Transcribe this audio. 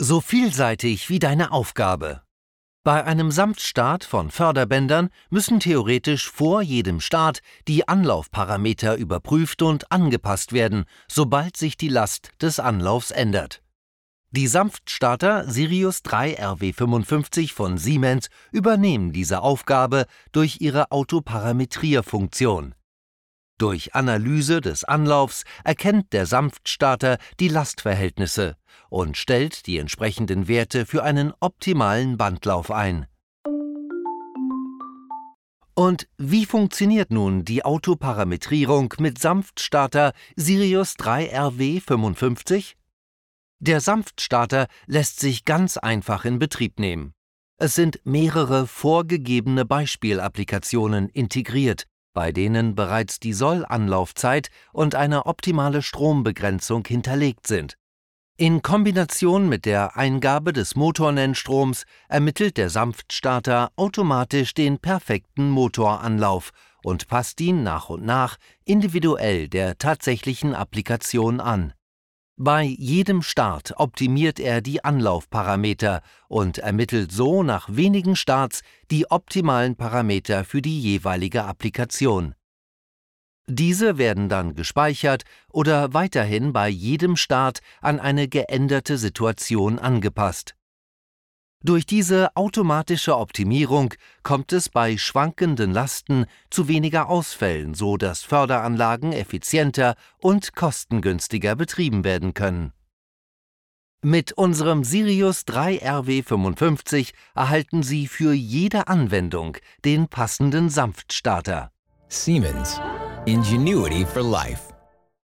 So vielseitig wie deine Aufgabe. Bei einem Sanftstart von Förderbändern müssen theoretisch vor jedem Start die Anlaufparameter überprüft und angepasst werden, sobald sich die Last des Anlaufs ändert. Die Sanftstarter Sirius 3 RW55 von Siemens übernehmen diese Aufgabe durch ihre Autoparametrierfunktion. Durch Analyse des Anlaufs erkennt der Sanftstarter die Lastverhältnisse und stellt die entsprechenden Werte für einen optimalen Bandlauf ein. Und wie funktioniert nun die Autoparametrierung mit Sanftstarter Sirius 3 RW55? Der Sanftstarter lässt sich ganz einfach in Betrieb nehmen. Es sind mehrere vorgegebene Beispielapplikationen integriert, bei denen bereits die Sollanlaufzeit und eine optimale Strombegrenzung hinterlegt sind. In Kombination mit der Eingabe des Motornennstroms ermittelt der Sanftstarter automatisch den perfekten Motoranlauf und passt ihn nach und nach individuell der tatsächlichen Applikation an. Bei jedem Start optimiert er die Anlaufparameter und ermittelt so nach wenigen Starts die optimalen Parameter für die jeweilige Applikation. Diese werden dann gespeichert oder weiterhin bei jedem Start an eine geänderte Situation angepasst. Durch diese automatische Optimierung kommt es bei schwankenden Lasten zu weniger Ausfällen, so dass Förderanlagen effizienter und kostengünstiger betrieben werden können. Mit unserem Sirius 3 RW55 erhalten Sie für jede Anwendung den passenden Sanftstarter. Siemens. Ingenuity for life.